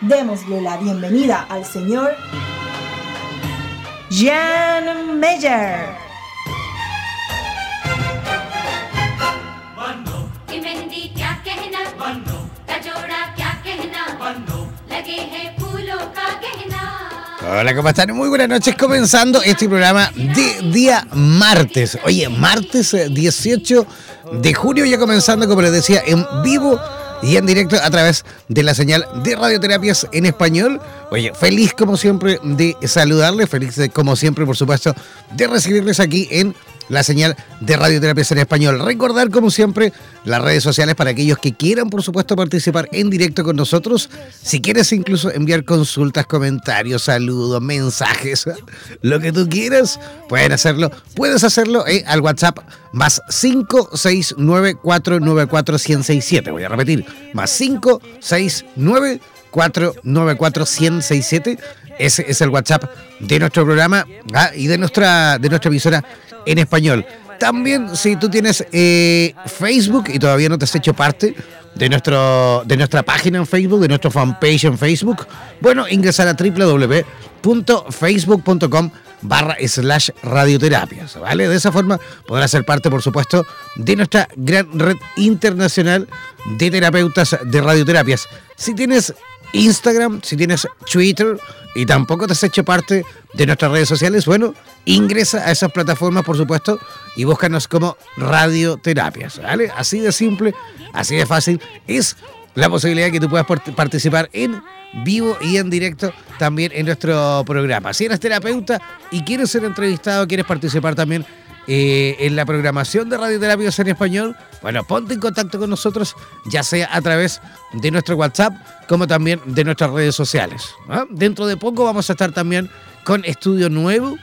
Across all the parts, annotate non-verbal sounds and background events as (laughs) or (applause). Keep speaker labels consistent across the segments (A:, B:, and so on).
A: Démosle la bienvenida al señor Jan Meyer.
B: Hola, ¿cómo están? Muy buenas noches, comenzando este programa de día martes. Oye, martes 18 eh, de junio, ya comenzando, como les decía, en vivo y en directo a través de la señal de radioterapias en español. Oye, feliz como siempre de saludarles, feliz como siempre, por supuesto, de recibirles aquí en la señal de Radioterapias en Español. Recordar, como siempre, las redes sociales para aquellos que quieran, por supuesto, participar en directo con nosotros. Si quieres incluso enviar consultas, comentarios, saludos, mensajes, (laughs) lo que tú quieras, pueden hacerlo. Puedes hacerlo al WhatsApp más 569-494-1067. Voy a repetir, más 569 494 1067 ese es el WhatsApp de nuestro programa ah, y de nuestra, de nuestra emisora en español. También, si tú tienes eh, Facebook y todavía no te has hecho parte de, nuestro, de nuestra página en Facebook, de nuestra fanpage en Facebook, bueno, ingresar a www.facebook.com barra slash radioterapias, ¿vale? De esa forma podrás ser parte, por supuesto, de nuestra gran red internacional de terapeutas de radioterapias. Si tienes Instagram, si tienes Twitter y tampoco te has hecho parte de nuestras redes sociales, bueno, ingresa a esas plataformas, por supuesto, y búscanos como radioterapias, ¿vale? Así de simple, así de fácil es la posibilidad que tú puedas participar en vivo y en directo también en nuestro programa. Si eres terapeuta y quieres ser entrevistado, quieres participar también eh, en la programación de radioterapias en español, bueno, ponte en contacto con nosotros, ya sea a través de nuestro WhatsApp como también de nuestras redes sociales. Dentro de poco vamos a estar también con estudio nuevo,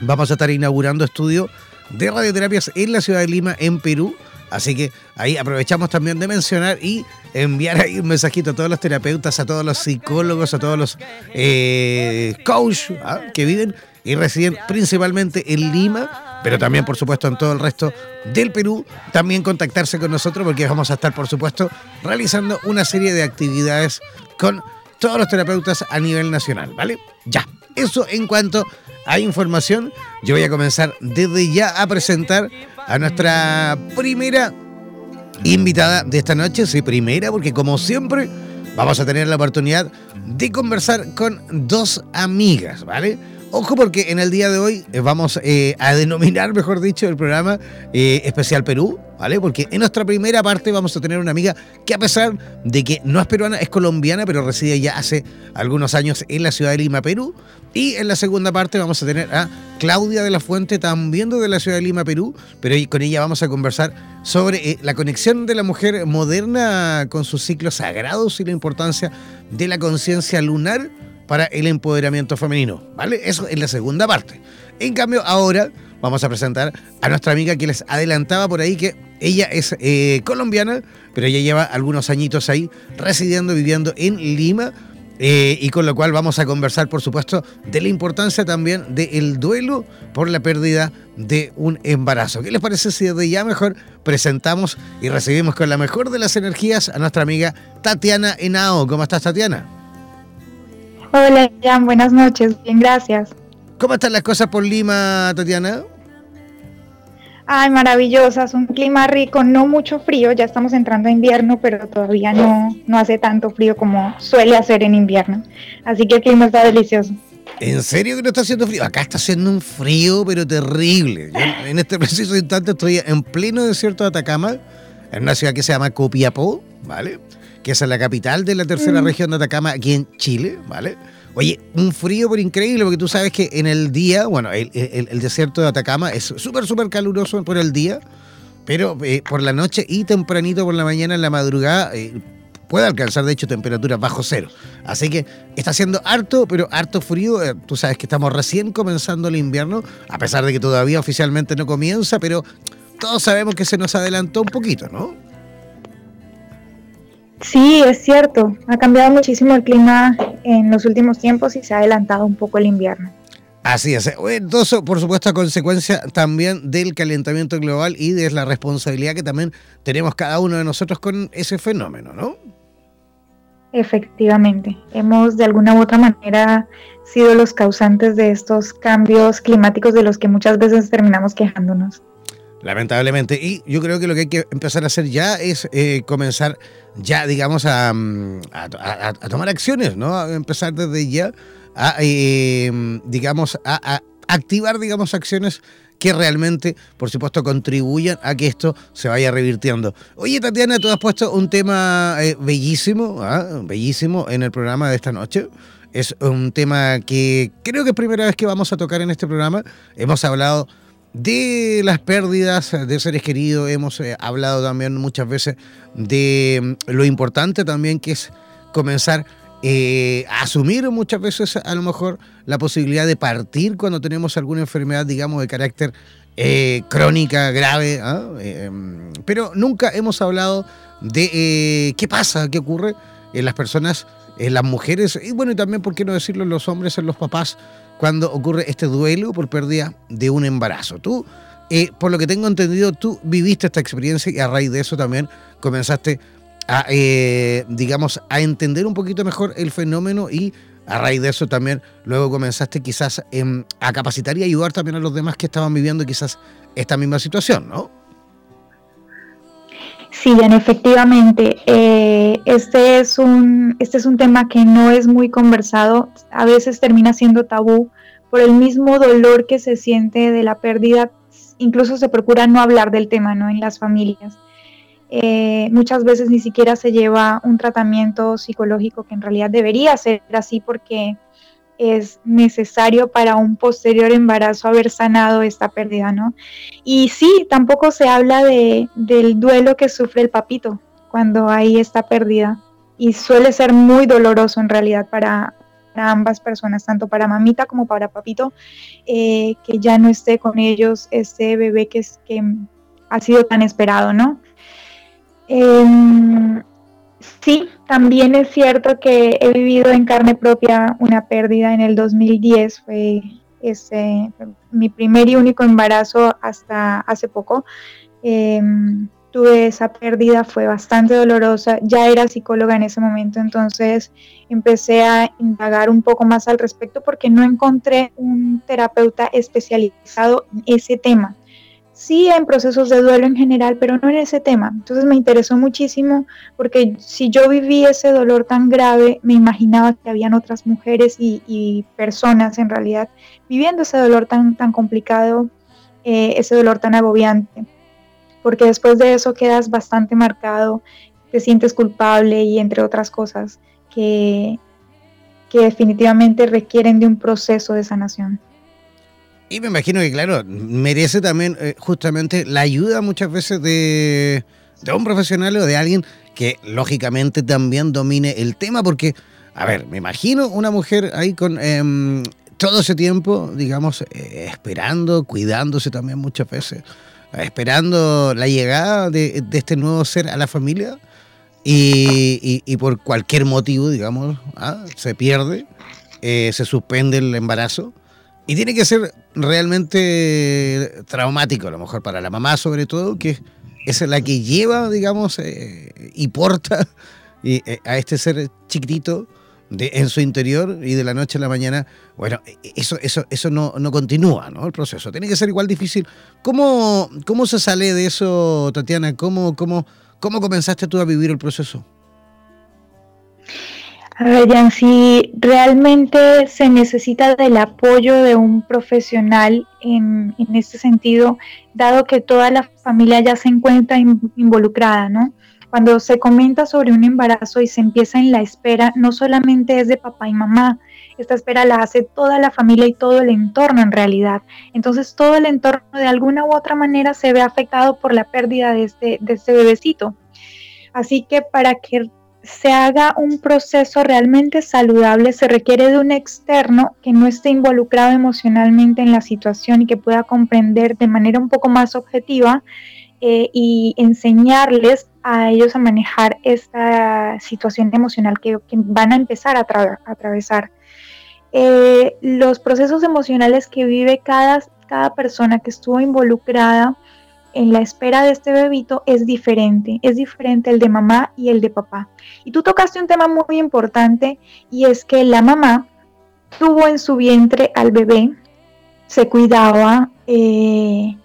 B: vamos a estar inaugurando estudio de radioterapias en la ciudad de Lima, en Perú. Así que ahí aprovechamos también de mencionar y enviar ahí un mensajito a todos los terapeutas, a todos los psicólogos, a todos los eh, coaches ¿ah? que viven y residen principalmente en Lima, pero también, por supuesto, en todo el resto del Perú. También contactarse con nosotros porque vamos a estar, por supuesto, realizando una serie de actividades con todos los terapeutas a nivel nacional, ¿vale? Ya, eso en cuanto a información, yo voy a comenzar desde ya a presentar a nuestra primera invitada de esta noche, sí, primera, porque como siempre vamos a tener la oportunidad de conversar con dos amigas, ¿vale? Ojo porque en el día de hoy eh, vamos eh, a denominar, mejor dicho, el programa eh, Especial Perú, ¿vale? Porque en nuestra primera parte vamos a tener una amiga que a pesar de que no es peruana, es colombiana, pero reside ya hace algunos años en la ciudad de Lima, Perú. Y en la segunda parte vamos a tener a Claudia de la Fuente, también de la ciudad de Lima, Perú, pero con ella vamos a conversar sobre la conexión de la mujer moderna con sus ciclos sagrados y la importancia de la conciencia lunar para el empoderamiento femenino, ¿vale? Eso es la segunda parte. En cambio, ahora vamos a presentar a nuestra amiga que les adelantaba por ahí que ella es eh, colombiana, pero ella lleva algunos añitos ahí residiendo, viviendo en Lima. Eh, y con lo cual vamos a conversar, por supuesto, de la importancia también del duelo por la pérdida de un embarazo. ¿Qué les parece si desde ya mejor presentamos y recibimos con la mejor de las energías a nuestra amiga Tatiana Henao? ¿Cómo estás, Tatiana?
C: Hola, Jan, buenas noches. Bien, gracias.
B: ¿Cómo están las cosas por Lima, Tatiana?
C: Ay, maravillosas, un clima rico, no mucho frío, ya estamos entrando a invierno, pero todavía no, no hace tanto frío como suele hacer en invierno. Así que el clima está delicioso.
B: ¿En serio que no está haciendo frío? Acá está haciendo un frío, pero terrible. en este (laughs) preciso instante estoy en pleno desierto de Atacama, en una ciudad que se llama Copiapó, ¿vale? Que es la capital de la tercera mm. región de Atacama, aquí en Chile, ¿vale? Oye, un frío por increíble, porque tú sabes que en el día, bueno, el, desierto de Atacama es súper, súper caluroso por el día, pero eh, por la noche y tempranito por la mañana, en la madrugada, eh, puede alcanzar, de hecho, temperaturas bajo cero. Así que está haciendo harto, pero harto frío. Eh, tú sabes que estamos recién comenzando el invierno, a pesar de que todavía oficialmente no comienza, pero todos sabemos que se nos adelantó un poquito, ¿no?
C: Sí, es cierto. Ha cambiado muchísimo el clima en los últimos tiempos y se ha adelantado un poco el invierno.
B: Así es. Entonces, por supuesto, a consecuencia también del calentamiento global y de la responsabilidad que también tenemos cada uno de nosotros con ese fenómeno, ¿no?
C: Efectivamente. Hemos de alguna u otra manera sido los causantes de estos cambios climáticos de los que muchas veces terminamos quejándonos.
B: Lamentablemente. Y yo creo que lo que hay que empezar a hacer ya es eh, comenzar ya, digamos, mm, a, tomar acciones, ¿no? A empezar desde ya a, eh, digamos, a, activar, digamos, acciones que realmente, por supuesto, contribuyan a que esto se vaya revirtiendo. Oye, Tatiana, tú has puesto un tema eh, bellísimo, ¿ah? bellísimo en el programa de esta noche. Es un tema que creo que es primera vez que vamos a tocar en este programa. Hemos hablado de las pérdidas de seres queridos, hemos eh, hablado también muchas veces de mm, lo importante también que es comenzar eh, a asumir muchas veces a lo mejor la posibilidad de partir cuando tenemos alguna enfermedad, digamos, de carácter eh, crónica, grave, ¿ah? em, pero nunca hemos hablado de qué pasa, qué ocurre en las personas, en las mujeres, y bueno, y también, ¿por qué no decirlo, en los hombres, en los papás, cuando ocurre este duelo por pérdida de un embarazo. Tú, eh, por lo que tengo entendido, tú viviste esta experiencia y a raíz de eso también comenzaste a, eh, digamos, a entender un poquito mejor el fenómeno y a raíz de eso también luego comenzaste quizás em, a capacitar y ayudar también a los demás que estaban viviendo quizás esta misma situación, ¿no?
C: Sí, efectivamente. Eh, este, es un, este es un tema que no es muy conversado, a veces termina siendo tabú por el mismo dolor que se siente de la pérdida. Incluso se procura no hablar del tema ¿no? en las familias. Eh, muchas veces ni siquiera se lleva un tratamiento psicológico que en realidad debería ser así porque es necesario para un posterior embarazo haber sanado esta pérdida, ¿no? Y sí, tampoco se habla de, del duelo que sufre el papito cuando hay esta pérdida y suele ser muy doloroso en realidad para, ambas personas, tanto para mamita como para papito, eh, que ya no esté con ellos este bebé que, es, que ha sido tan esperado, ¿no? Em, Sí, también es cierto que he vivido en carne propia una pérdida en el 2010. Fue ese, mi primer y único embarazo hasta hace poco. Em, tuve esa pérdida, fue bastante dolorosa. Ya era psicóloga en ese momento, entonces empecé a indagar un poco más al respecto porque no encontré un terapeuta especializado en ese tema sí en procesos de duelo en general, pero no en ese tema. Entonces me interesó muchísimo porque si yo viví ese dolor tan grave, me imaginaba que habían otras mujeres y, personas en realidad viviendo ese dolor tan, tan complicado, eh, ese dolor tan agobiante. Porque después de eso quedas bastante marcado, te sientes culpable y entre otras cosas que, que definitivamente requieren de un proceso de sanación.
B: Y me imagino que, claro, merece también eh, justamente la ayuda muchas veces de, un profesional o de alguien que lógicamente también domine el tema, porque, a ver, me imagino una mujer ahí con em, todo ese tiempo, digamos, eh, esperando, cuidándose también muchas veces, esperando la llegada de, este nuevo ser a la familia y, por cualquier motivo, digamos, ah, se pierde, eh, se suspende el embarazo y tiene que ser realmente traumático, a lo mejor para la mamá sobre todo, que es la que lleva, digamos, eh, y porta eh, a este ser chiquitito de, en su interior y de la noche a la mañana, bueno, eso, eso, eso no, no continúa, ¿no? El proceso. Tiene que ser igual difícil. ¿Cómo, cómo se sale de eso, Tatiana? ¿Cómo, cómo, cómo comenzaste tú a vivir el proceso?
C: A si realmente se necesita del apoyo de un profesional en, en este sentido, dado que toda la familia ya se encuentra involucrada, ¿no? Cuando se comenta sobre un embarazo y se empieza en la espera, no solamente es de papá y mamá, esta espera la hace toda la familia y todo el entorno en realidad. Entonces todo el entorno de alguna u otra manera se ve afectado por la pérdida de este, de este bebecito. Así que para que se haga un proceso realmente saludable, se requiere de un externo que no esté involucrado emocionalmente en la situación y que pueda comprender de manera un poco más objetiva eh, y enseñarles a ellos a manejar esta situación emocional que, van a empezar a, atravesar. Eh, los procesos emocionales que vive cada, cada persona que estuvo involucrada en la espera de este bebito es diferente, es diferente el de mamá y el de papá. Y tú tocaste un tema muy importante y es que la mamá tuvo en su vientre al bebé, se cuidaba, eh,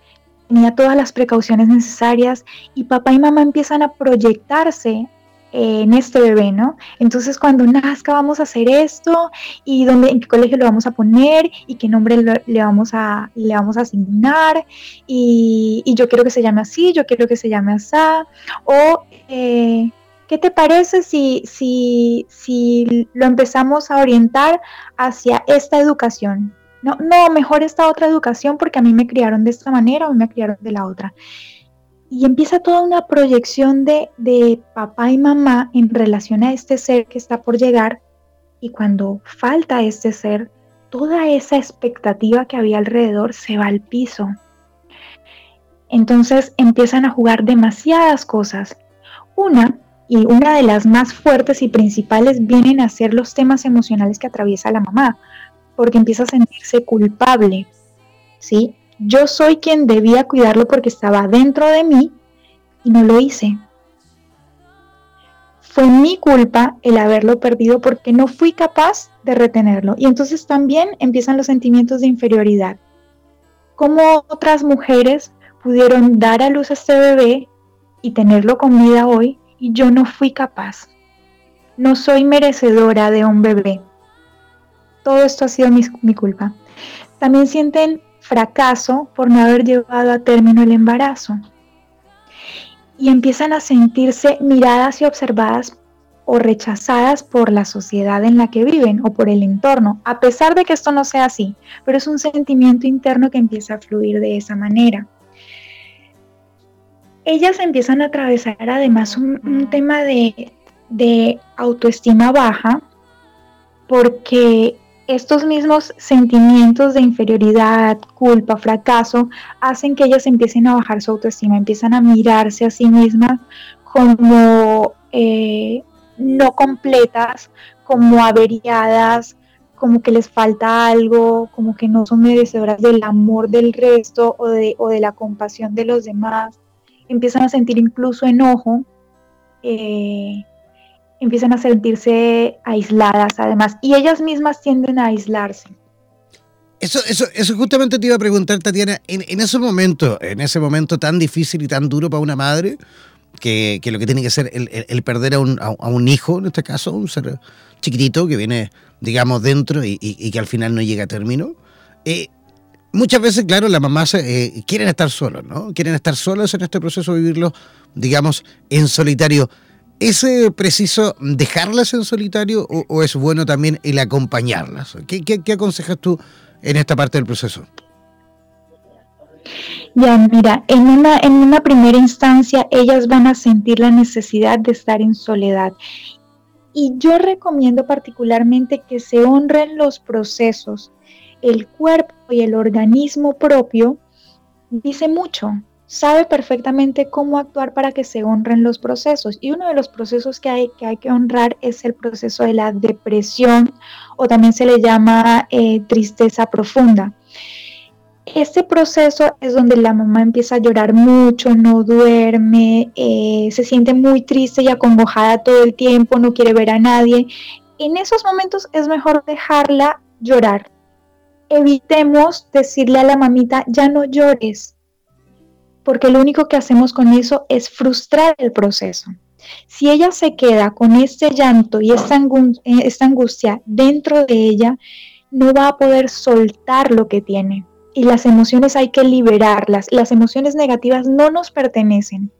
C: tenía todas las precauciones necesarias y papá y mamá empiezan a proyectarse en este bebé, ¿no? Entonces cuando nazca vamos a hacer esto y dónde, en qué colegio lo vamos a poner y qué nombre le, vamos a le vamos a asignar y, yo quiero que se llame así, yo quiero que se llame así o eh, ¿qué te parece si, si, si lo empezamos a orientar hacia esta educación? No, no, mejor esta otra educación porque a mí me criaron de esta manera o me criaron de la otra y empieza toda una proyección de, de, papá y mamá en relación a este ser que está por llegar y cuando falta este ser, toda esa expectativa que había alrededor se va al piso. Entonces empiezan a jugar demasiadas cosas. Una, y una de las más fuertes y principales, vienen a ser los temas emocionales que atraviesa la mamá, porque empieza a sentirse culpable, ¿sí? Yo soy quien debía cuidarlo porque estaba dentro de mí y no lo hice. Fue mi culpa el haberlo perdido porque no fui capaz de retenerlo. Y entonces también empiezan los sentimientos de inferioridad. ¿Cómo otras mujeres pudieron dar a luz a este bebé y tenerlo con vida hoy y yo no fui capaz? No soy merecedora de un bebé. Todo esto ha sido mi, mi culpa. También sienten fracaso por no haber llevado a término el embarazo. Y empiezan a sentirse miradas y observadas o rechazadas por la sociedad en la que viven o por el entorno, a pesar de que esto no sea así, pero es un sentimiento interno que empieza a fluir de esa manera. Ellas empiezan a atravesar además un, tema de, de autoestima baja porque estos mismos sentimientos de inferioridad, culpa, fracaso, hacen que ellas empiecen a bajar su autoestima, empiezan a mirarse a sí mismas como eh, no completas, como averiadas, como que les falta algo, como que no son merecedoras del amor del resto o de, la compasión de los demás. Empiezan a sentir incluso enojo. Eh, empiezan a sentirse aisladas además y ellas mismas tienden a aislarse.
B: Eso, eso, eso justamente te iba a preguntar, Tatiana, en, en ese momento, en ese momento tan difícil y tan duro para una madre, que, lo que tiene que ser el, perder a un, a, un, hijo, en este caso, un ser chiquitito que viene, digamos, dentro y, que al final no llega a término. Eh, muchas veces, claro, las mamás eh, quieren estar solas, ¿no? Quieren estar solas en este proceso, vivirlo, digamos, en solitario. ¿Es preciso dejarlas en solitario o, es bueno también el acompañarlas? ¿Qué, qué aconsejas tú en esta parte del proceso?
C: Ya, mira, en una, en una primera instancia ellas van a sentir la necesidad de estar en soledad. Y yo recomiendo particularmente que se honren los procesos. El cuerpo y el organismo propio dice mucho, sabe perfectamente cómo actuar para que se honren los procesos. Y uno de los procesos que hay que, hay que honrar es el proceso de la depresión o también se le llama eh, tristeza profunda. Este proceso es donde la mamá empieza a llorar mucho, no duerme, eh, se siente muy triste y acongojada todo el tiempo, no quiere ver a nadie. En esos momentos es mejor dejarla llorar. Evitemos decirle a la mamita, ya no llores, porque lo único que hacemos con eso es frustrar el proceso. Si ella se queda con este llanto y esta, esta angustia dentro de ella, no va a poder soltar lo que tiene y las emociones hay que liberarlas. Las emociones negativas no nos pertenecen.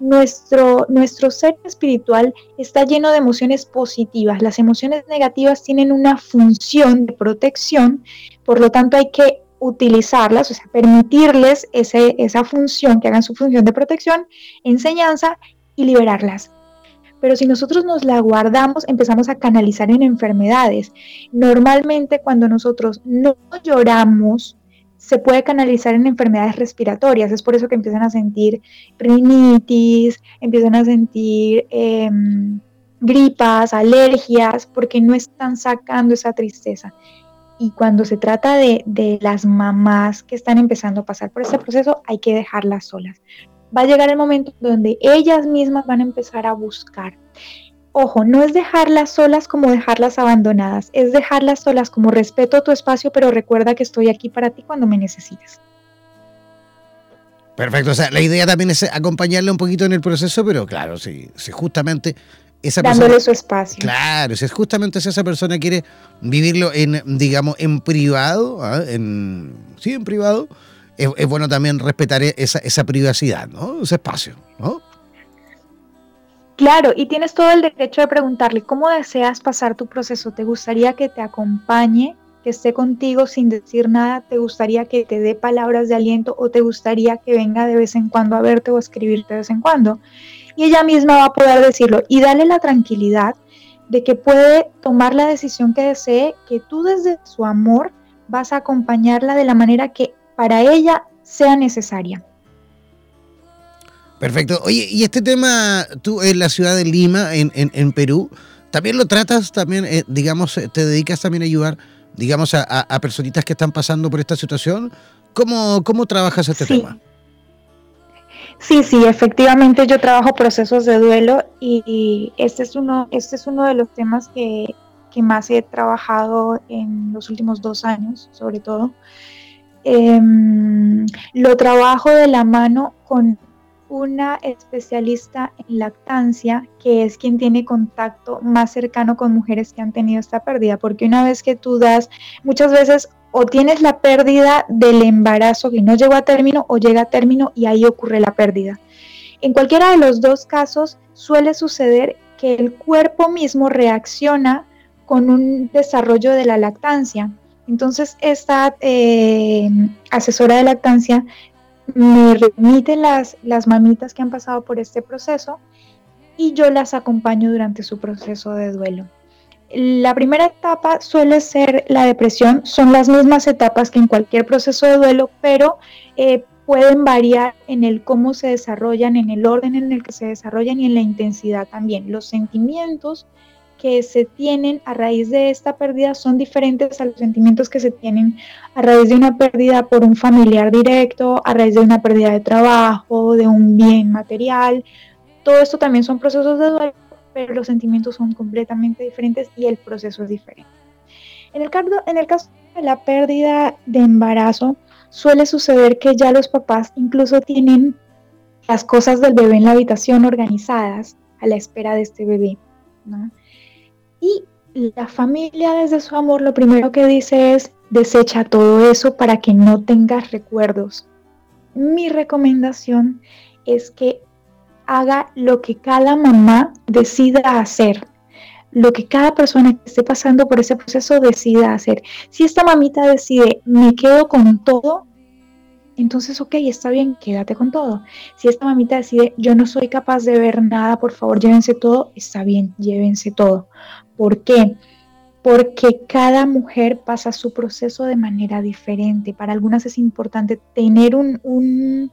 C: Nuestro, nuestro ser espiritual está lleno de emociones positivas. Las emociones negativas tienen una función de protección, por lo tanto hay que utilizarlas, o sea, permitirles ese, esa función, que hagan su función de protección, enseñanza y liberarlas. Pero si nosotros nos la guardamos, empezamos a canalizar en enfermedades. Normalmente cuando nosotros no lloramos, se puede canalizar en enfermedades respiratorias. Es por eso que empiezan a sentir rinitis, empiezan a sentir em, gripas, alergias, porque no están sacando esa tristeza. Y cuando se trata de, de, las mamás que están empezando a pasar por este proceso, hay que dejarlas solas. Va a llegar el momento donde ellas mismas van a empezar a buscar ojo, no es dejarlas solas como dejarlas abandonadas, es dejarlas solas como respeto tu espacio, pero recuerda que estoy aquí para ti cuando me necesites.
B: Perfecto, o sea, la idea también es acompañarle un poquito en el proceso, pero claro, si, justamente esa
C: Dándole su espacio.
B: Claro, si es justamente si esa persona quiere vivirlo en, digamos, en privado, ¿ah? en, sí, en privado, es, es, bueno también respetar esa, esa privacidad, ¿no? Ese espacio, ¿no?
C: Claro, y tienes todo el derecho de preguntarle cómo deseas pasar tu proceso. ¿Te gustaría que te acompañe, que esté contigo sin decir nada? ¿Te gustaría que te dé palabras de aliento o te gustaría que venga de vez en cuando a verte o escribirte de vez en cuando? Y ella misma va a poder decirlo y dale la tranquilidad de que puede tomar la decisión que desee, que tú desde su amor vas a acompañarla de la manera que para ella sea necesaria.
B: Perfecto. Oye, y este tema, tú en la ciudad de Lima, en, en, Perú, ¿también lo tratas, también, eh, digamos, eh, te dedicas también a ayudar, digamos, a, a, personitas que están pasando por esta situación? ¿Cómo, cómo trabajas este tema?
C: Sí, sí, efectivamente yo trabajo procesos de duelo y, este, es uno, este es uno de los temas que, que, más he trabajado en los últimos dos años, sobre todo. Em, lo trabajo de la mano con una especialista en lactancia que es quien tiene contacto más cercano con mujeres que han tenido esta pérdida, porque una vez que tú das, muchas veces o tienes la pérdida del embarazo que no llegó a término o llega a término y ahí ocurre la pérdida. En cualquiera de los dos casos suele suceder que el cuerpo mismo reacciona con un desarrollo de la lactancia. Entonces, esta eh, asesora de lactancia me remite las, las mamitas que han pasado por este proceso y yo las acompaño durante su proceso de duelo. La primera etapa suele ser la depresión, son las mismas etapas que en cualquier proceso de duelo, pero eh, pueden variar en el cómo se desarrollan, en el orden en el que se desarrollan y en la intensidad también. Los sentimientos que se tienen a raíz de esta pérdida son diferentes a los sentimientos que se tienen a raíz de una pérdida por un familiar directo, a raíz de una pérdida de trabajo, de un bien material. Todo esto también son procesos de duelo, pero los sentimientos son completamente diferentes y el proceso es diferente. En el, en el caso la pérdida de embarazo, suele suceder que ya los papás incluso tienen las cosas del bebé en la habitación organizadas a la espera de este bebé. Y la familia desde su amor lo primero que dice es desecha todo eso para que no tengas recuerdos. Mi recomendación es que haga lo que cada mamá decida hacer, lo que cada persona que esté pasando por ese proceso decida hacer. Si esta mamita decide, me quedo con todo, entonces, ok, está bien, quédate con todo. Si esta mamita decide, yo no soy capaz de ver nada, por favor, llévense todo, está bien, llévense todo. ¿Por qué? Porque cada mujer pasa su proceso de manera diferente. Para algunas es importante tener un, un,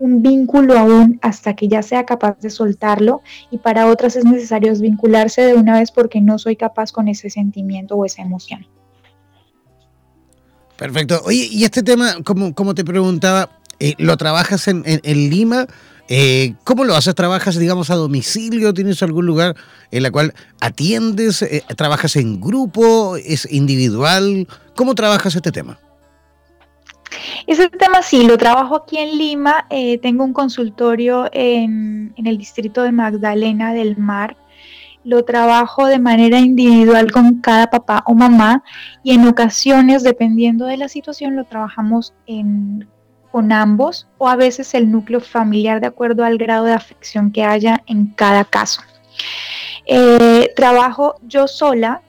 C: un vínculo aún hasta que ya sea capaz de soltarlo y para otras es necesario desvincularse de una vez porque no soy capaz con ese sentimiento o esa emoción.
B: Perfecto. Oye, y este tema, como, como te preguntaba, eh, ¿lo trabajas en, Lima? Eh, ¿Cómo lo haces? ¿Trabajas, digamos, a domicilio? ¿Tienes algún lugar en la cual atiendes? Eh, ¿Trabajas en grupo? ¿Es individual? ¿Cómo trabajas este tema?
C: Ese tema sí, lo trabajo aquí en Lima. tengo un consultorio en, en, el distrito de Magdalena del Mar lo trabajo de manera individual con cada papá o mamá y en ocasiones, dependiendo de la situación, lo trabajamos con ambos o a veces el núcleo familiar de acuerdo al grado de afección que haya en cada caso. Eh, trabajo yo sola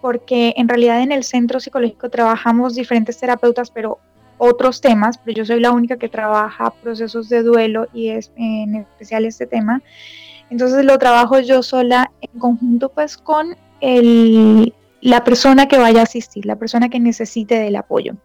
C: porque en realidad en el centro psicológico trabajamos diferentes terapeutas, pero otros temas, pero yo soy la única que trabaja procesos de duelo y es en especial este tema. Entonces lo trabajo yo sola en conjunto pues con el, la persona que vaya a asistir, la persona que necesite del apoyo.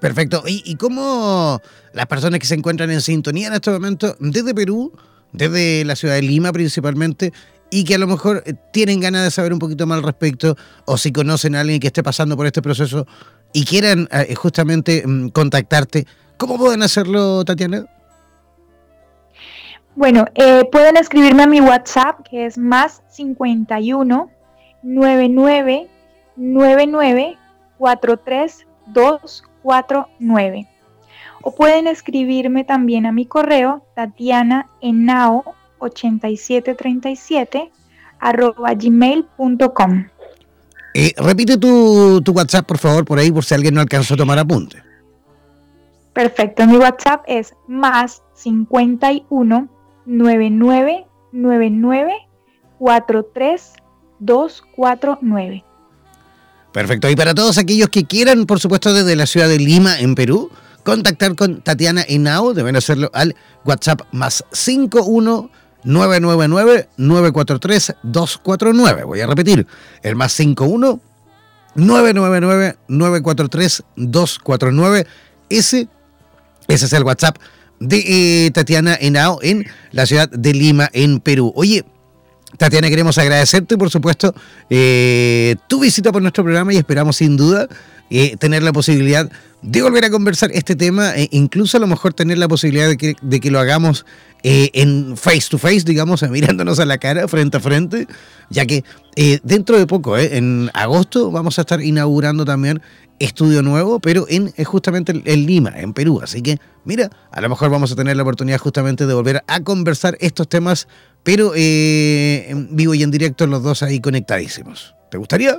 B: Perfecto. ¿Y, ¿Y, cómo las personas que se encuentran en sintonía en este momento desde Perú, desde la ciudad de Lima principalmente, y que a lo mejor eh, tienen ganas de saber un poquito más al respecto, o si conocen a alguien que esté pasando por este proceso y quieran eh, justamente mm, contactarte, ¿cómo pueden hacerlo, Tatiana?
C: Bueno, eh, pueden escribirme a mi WhatsApp, que es más 51 99 99 43 249. O pueden escribirme también a mi correo tatiana enao 8737 arroba gmail.com.
B: Eh, repite tu, tu WhatsApp, por favor, por ahí, por si alguien no alcanzó a tomar apunte.
C: Perfecto, mi WhatsApp es más 51 9999
B: Perfecto. Y para todos aquellos que quieran, por supuesto, desde la ciudad de Lima, en Perú, contactar con Tatiana Henao, deben hacerlo al WhatsApp más 51 999 943 249. Voy a repetir, el más 51 999 943 249. Ese, ese es el WhatsApp de eh, Tatiana Henao en la ciudad de Lima, en Perú. Oye, Tatiana, queremos agradecerte, por supuesto, eh, tu visita por nuestro programa y esperamos sin duda eh, tener la posibilidad de volver a conversar este tema, e incluso a lo mejor tener la posibilidad de que, de que lo hagamos en face to face, digamos, (laughs) mirándonos a la cara, frente a frente, ya que dentro de poco, en agosto, vamos a estar inaugurando también estudio nuevo, pero en justamente en Lima, en Perú. Así que, mira, a lo mejor vamos a tener la oportunidad justamente de volver a conversar estos temas, pero eh, en vivo y en directo los dos ahí conectadísimos. ¿Te gustaría?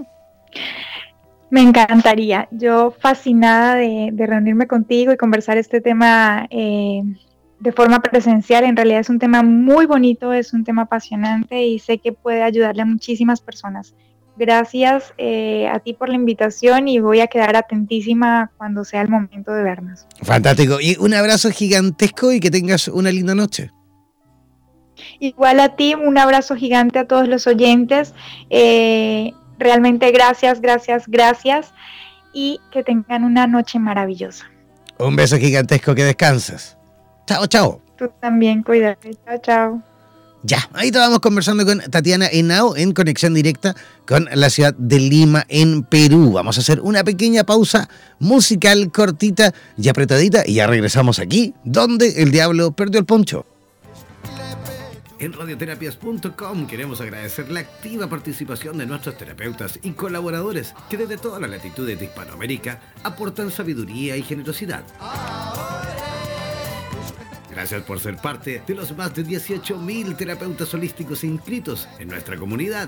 C: Me encantaría. Yo fascinada de, reunirme contigo y conversar este tema eh, de forma presencial. En realidad es un tema muy bonito, es un tema apasionante y sé que puede ayudarle a muchísimas personas. Gracias eh, a ti por la invitación y voy a quedar atentísima cuando sea el momento de vernos.
B: Fantástico. Y un abrazo gigantesco y que tengas una linda noche.
C: Igual a ti, un abrazo gigante a todos los oyentes. Eh, realmente gracias, gracias, gracias y que tengan una noche maravillosa.
B: Un beso gigantesco, que descanses. Chao, chao.
C: Tú también, cuídate. Chao, chao.
B: Ya, ahí estábamos conversando con Tatiana Henao en conexión directa con la ciudad de Lima, en Perú. Vamos a hacer una pequeña pausa musical cortita y apretadita y ya regresamos aquí, donde el diablo perdió el poncho. En radioterapias.com queremos agradecer la activa participación de nuestros terapeutas y colaboradores que desde todas las latitudes de Hispanoamérica aportan sabiduría y generosidad. Gracias por ser parte de los más de 18.000 terapeutas holísticos inscritos en nuestra comunidad.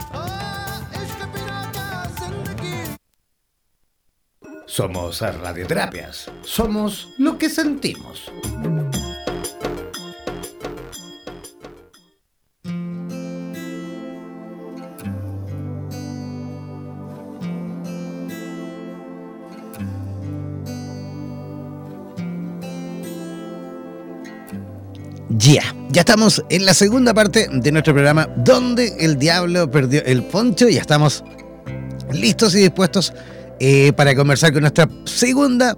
B: Somos Radioterapias. Somos lo que sentimos. Ya, ya estamos en la segunda parte de nuestro programa donde el diablo perdió el poncho y ya estamos listos y dispuestos eh, para conversar con nuestra segunda,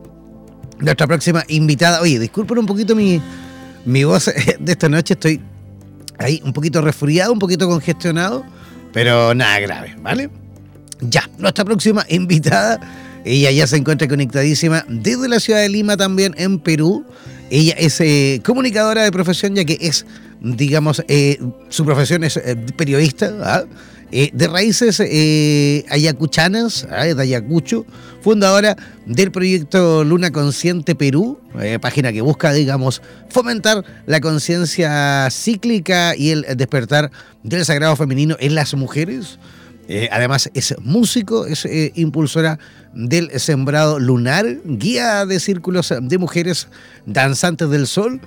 B: nuestra próxima invitada. Oye, disculpen un poquito mi, mi voz (laughs) de esta noche, estoy ahí un poquito resfriado, un poquito congestionado, pero nada grave, ¿vale? Ya, nuestra próxima (laughs) invitada, ella ya se encuentra conectadísima desde la ciudad de Lima también en Perú. Ella es eh, comunicadora de profesión, ya que es, digamos, eh, su profesión es periodista. ¿ah? Eh, de raíces eh, ayacuchanas, ¿eh? de Ayacucho, fundadora del proyecto Luna Consciente Perú, página que busca, digamos, fomentar la conciencia cíclica y el despertar del sagrado femenino en las mujeres. además es músico, es impulsora del sembrado lunar, guía de círculos de mujeres danzantes del sol,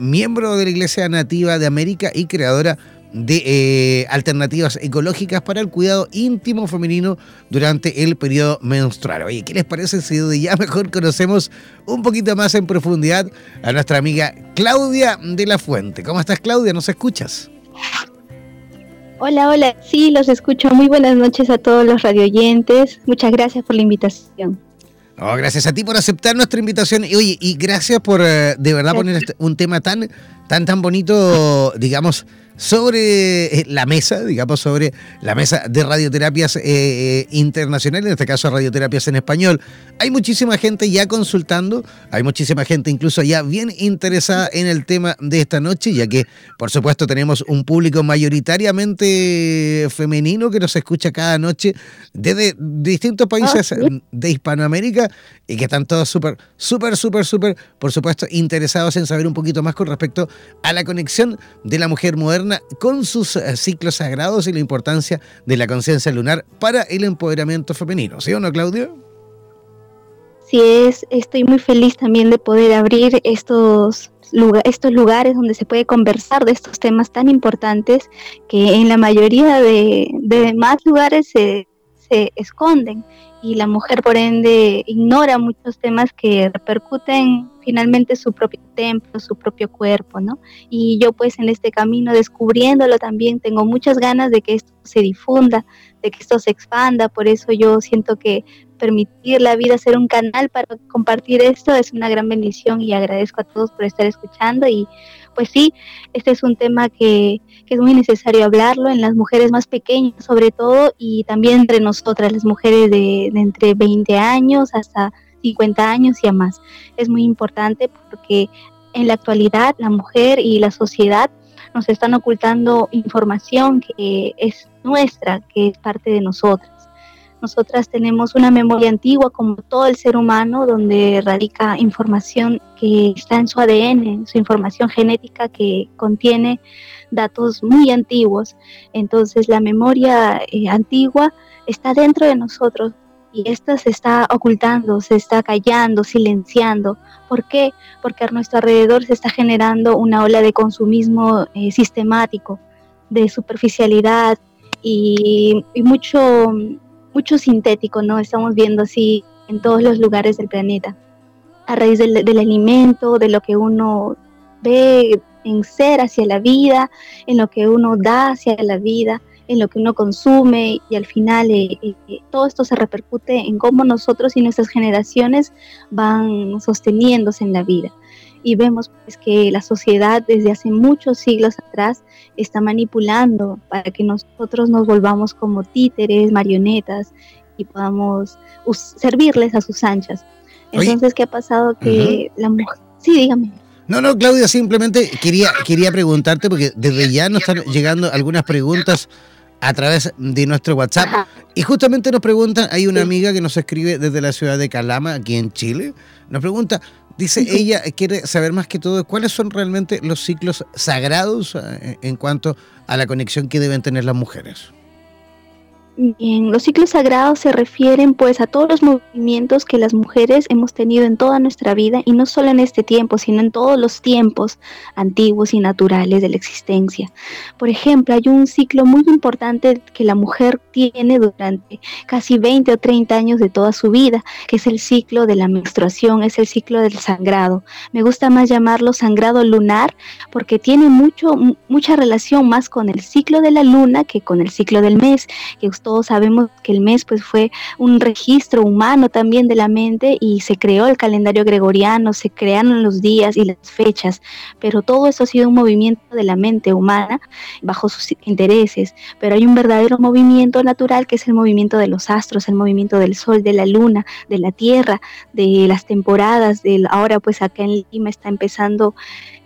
B: miembro de la Iglesia Nativa de América y creadora de eh, alternativas ecológicas para el cuidado íntimo femenino durante el periodo menstrual. Oye, ¿qué les parece si de ya mejor conocemos un poquito más en profundidad a nuestra amiga Claudia de la Fuente? ¿Cómo estás, Claudia? ¿Nos escuchas?
D: Hola, hola. Sí, los escucho. Muy buenas noches a todos los radioyentes. Muchas gracias por la invitación.
B: Oh, gracias a ti por aceptar nuestra invitación y oye, y gracias por eh, de verdad poner este, un tema tan, tan, tan bonito, digamos, sobre eh, la mesa, digamos, sobre la mesa de radioterapias eh, eh, internacionales, en este caso radioterapias en español. Hay muchísima gente ya consultando, hay muchísima gente incluso ya bien interesada en el tema de esta noche, ya que por supuesto tenemos un público mayoritariamente femenino que nos escucha cada noche desde distintos países ah, de Hispanoamérica y que están todos súper, súper, súper, súper, por supuesto, interesados en saber un poquito más con respecto a la conexión de la mujer moderna con sus eh, ciclos sagrados y la importancia de la conciencia lunar para el empoderamiento femenino. ¿Sí o no, Claudio?
D: Sí, es, estoy muy feliz también de poder abrir estos, lugares donde se puede conversar de estos temas tan importantes que en la mayoría de, demás lugares se, se esconden y la mujer por ende ignora muchos temas que repercuten finalmente su propio templo, su propio cuerpo, ¿no? Y yo pues en este camino descubriéndolo también tengo muchas ganas de que esto se difunda, de que esto se expanda, por eso yo siento que permitir la vida ser un canal para compartir esto es una gran bendición y agradezco a todos por estar escuchando y pues sí, este es un tema que, que es muy necesario hablarlo en las mujeres más pequeñas sobre todo y también entre nosotras, las mujeres de, de entre 20 años hasta 50 años y a más. Es muy importante porque en la actualidad la mujer y la sociedad nos están ocultando información que es nuestra, que es parte de nosotras. Nosotras tenemos una memoria antigua como todo el ser humano donde radica información que está en su ADN, su información genética que contiene datos muy antiguos. Entonces la memoria eh, antigua está dentro de nosotros, y esta se está ocultando, se está callando, silenciando. ¿Por qué? Porque a nuestro alrededor se está generando una ola de consumismo eh, sistemático, de superficialidad y, mucho, mucho sintético, ¿no? Estamos viendo así en todos los lugares del planeta. A raíz del, del alimento, de lo que uno ve en ser hacia la vida, en lo que uno da hacia la vida, en lo que uno consume y al final eh, eh, todo esto se repercute en cómo nosotros y nuestras generaciones van sosteniéndose en la vida. Y vemos pues, que la sociedad desde hace muchos siglos atrás está manipulando para que nosotros nos volvamos como títeres, marionetas y podamos servirles a sus anchas. Entonces, ¿qué ha pasado? Que la mujer... Sí, dígame.
B: No, no, Claudia, simplemente quería, quería preguntarte, porque desde ya nos están llegando algunas preguntas a través de nuestro WhatsApp. Y justamente nos preguntan, hay una amiga que nos escribe desde la ciudad de Calama, aquí en Chile, nos pregunta, dice ella, quiere saber más que todo cuáles son realmente los ciclos sagrados eh, en cuanto a la conexión que deben tener las mujeres.
D: Bien, los ciclos sagrados se refieren pues a todos los movimientos que las mujeres hemos tenido en toda nuestra vida y no solo en este tiempo, sino en todos los tiempos antiguos y naturales de la existencia. Por ejemplo, hay un ciclo muy importante que la mujer tiene durante casi 20 o 30 años de toda su vida, que es el ciclo de la menstruación, es el ciclo del sangrado. Me gusta más llamarlo sangrado lunar porque tiene mucho mucha relación más con el ciclo de la luna que con el ciclo del mes, todos sabemos que el mes pues fue un registro humano también de la mente y se creó el calendario gregoriano, se crearon los días y las fechas, pero todo eso ha sido un movimiento de la mente humana bajo sus intereses, pero hay un verdadero movimiento natural que es el movimiento de los astros, el movimiento del sol, de la luna, de la tierra, de las temporadas, del ahora pues acá en Lima está empezando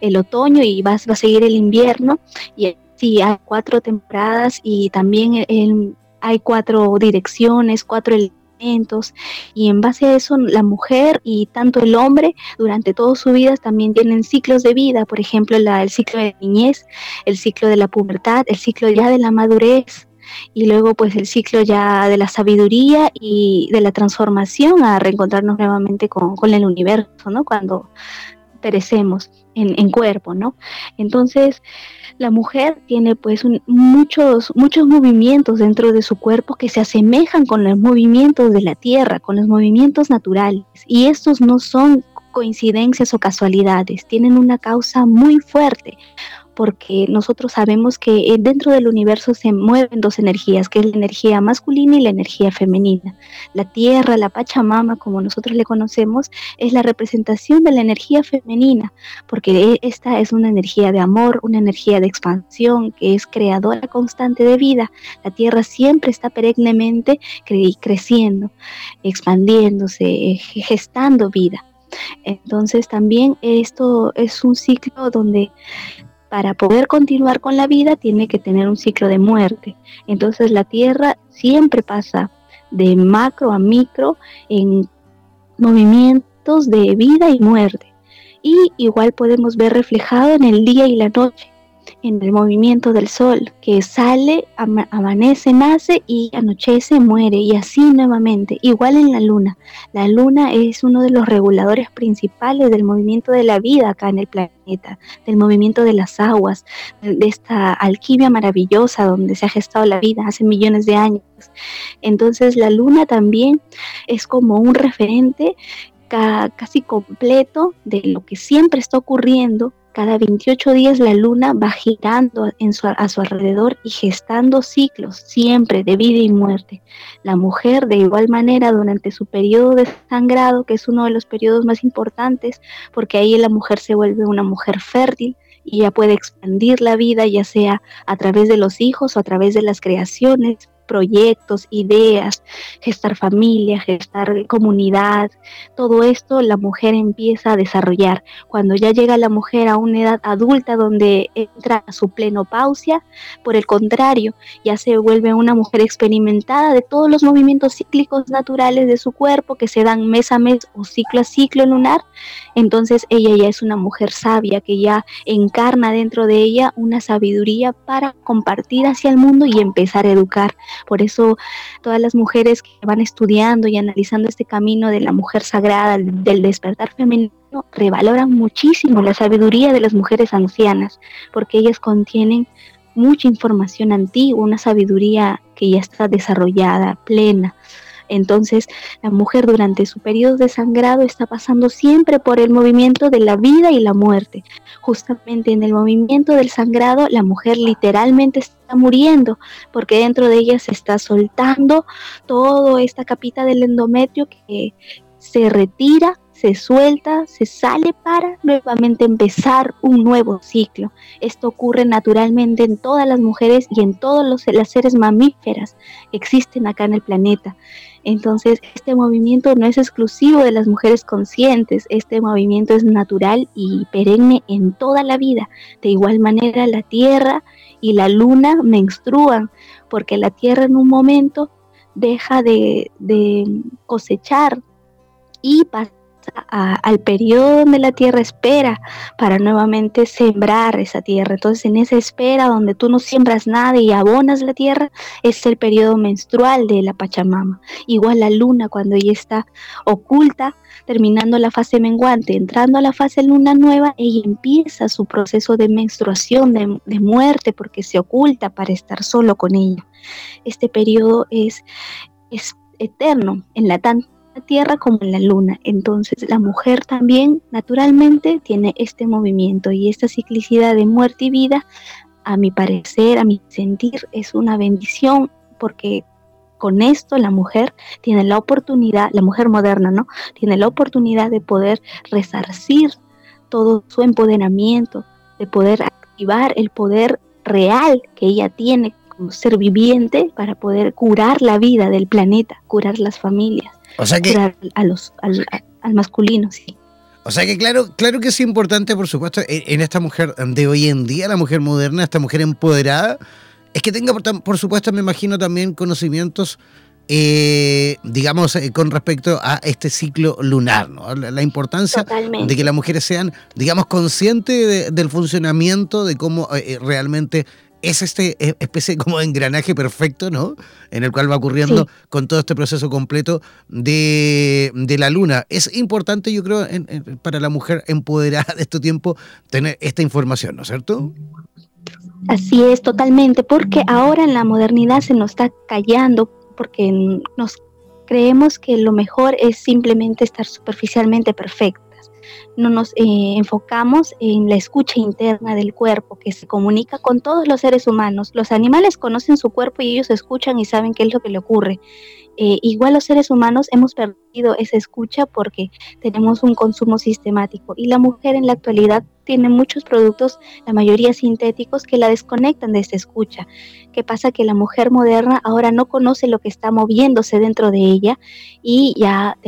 D: el otoño y va, va a seguir el invierno y Sí, hay cuatro temporadas y también el, hay cuatro direcciones, cuatro elementos y en base a eso la mujer y tanto el hombre durante toda su vida también tienen ciclos de vida, por ejemplo el ciclo de niñez, el ciclo de la pubertad, el ciclo ya de la madurez y luego pues el ciclo ya de la sabiduría y de la transformación a reencontrarnos nuevamente con, con el universo, ¿no? Cuando perecemos en, en cuerpo, ¿no? Entonces, la mujer tiene pues muchos, muchos movimientos dentro de su cuerpo que se asemejan con los movimientos de la tierra, con los movimientos naturales. Y estos no son coincidencias o casualidades, tienen una causa muy fuerte porque nosotros sabemos que eh, dentro del universo se mueven dos energías, que es la energía masculina y la energía femenina. La Tierra, la Pachamama, como nosotros le conocemos, es la representación de la energía femenina, porque e, esta es una energía de amor, una energía de expansión, que es creadora constante de vida. La Tierra siempre está perennemente creciendo, expandiéndose, gestando vida. Entonces también esto es un ciclo donde para poder continuar con la vida tiene que tener un ciclo de muerte. Entonces la Tierra siempre pasa de macro a micro en movimientos de vida y muerte. Y igual podemos ver reflejado en el día y la noche en el movimiento del sol, que sale, amanece, nace y anochece, muere, y así nuevamente, igual en la luna. La luna es uno de los reguladores principales del movimiento de la vida acá en el planeta, del movimiento de las aguas, de esta alquimia maravillosa donde se ha gestado la vida hace millones de años. Entonces la luna también es como un referente casi completo de lo que siempre está ocurriendo cada 28 días la luna va girando a su alrededor y gestando ciclos siempre de vida y muerte. La mujer de igual manera durante su periodo de sangrado, que es uno de los periodos más importantes, porque ahí la mujer se vuelve una mujer fértil y ya puede expandir la vida, ya sea a través de los hijos o a través de las creaciones, proyectos, ideas, gestar familia, gestar comunidad, todo esto la mujer empieza a desarrollar. Cuando ya llega la mujer a una edad adulta donde entra a su plenopausia, por el contrario, ya se vuelve una mujer experimentada de todos los movimientos cíclicos naturales de su cuerpo que se dan mes a mes o ciclo a ciclo lunar, entonces ella ya es una mujer sabia que ya encarna dentro de ella una sabiduría para compartir hacia el mundo y empezar a educar. Por eso todas las mujeres que van estudiando y analizando este camino de la mujer sagrada, del despertar femenino, revaloran muchísimo la sabiduría de las mujeres ancianas, porque ellas contienen mucha información antigua, una sabiduría que ya está desarrollada, plena. Entonces, la mujer durante su periodo de sangrado está pasando siempre por el movimiento de la vida y la muerte. Justamente en el movimiento del sangrado, la mujer literalmente está muriendo porque dentro de ella se está soltando toda esta capita del endometrio que se retira se suelta, se sale para nuevamente empezar un nuevo ciclo. Esto ocurre naturalmente en todas las mujeres y en todos los seres mamíferas que existen acá en el planeta. Entonces, este movimiento no es exclusivo de las mujeres conscientes, este movimiento es natural y perenne en toda la vida. De igual manera, la Tierra y la Luna menstruan, porque la Tierra en un momento deja de, cosechar y pasa al periodo donde la tierra espera para nuevamente sembrar esa tierra. Entonces, en esa espera donde tú no siembras nada y abonas la tierra, es el periodo menstrual de la Pachamama. Igual la luna, cuando ella está oculta, terminando la fase menguante, entrando a la fase luna nueva, ella empieza su proceso de menstruación, de, muerte, porque se oculta para estar solo con ella. Este periodo es, es eterno en la tan Tierra como en la Luna. Entonces la mujer también naturalmente tiene este movimiento y esta ciclicidad de muerte y vida, a mi parecer, a mi sentir, es una bendición porque con esto la mujer tiene la oportunidad, la mujer moderna, ¿no? Tiene la oportunidad de poder resarcir todo su empoderamiento, de poder activar el poder real que ella tiene como ser viviente para poder curar la vida del planeta, curar las familias.
B: O sea que.
D: A los, al, masculino, sí.
B: O sea que claro, claro que es importante, por supuesto, en, esta mujer de hoy en día, la mujer moderna, esta mujer empoderada, es que tenga, por, supuesto, me imagino también conocimientos, eh, digamos, eh, con respecto a este ciclo lunar, ¿no? La, importancia de que las mujeres sean, digamos, conscientes del funcionamiento, de cómo eh, realmente es este e, especie (laughs) como de engranaje perfecto, ¿no? En el cual va ocurriendo con todo este proceso completo de, la luna. Es importante, yo creo, para la mujer empoderada de este tiempo tener esta información, ¿no es cierto?
D: Así es, totalmente, porque ahora en la modernidad se nos está callando, porque nos creemos que lo mejor es simplemente estar superficialmente perfecto no nos eh, enfocamos en la escucha interna del cuerpo que se comunica con todos los seres humanos. Los animales conocen su cuerpo y ellos escuchan y saben qué es lo que le ocurre. Eh, igual los seres humanos hemos perdido esa escucha porque tenemos un consumo sistemático y la mujer en la actualidad tiene muchos productos, la mayoría sintéticos, que la desconectan de esa escucha. ¿Qué pasa? Que la mujer moderna ahora no conoce lo que está moviéndose dentro de ella y ya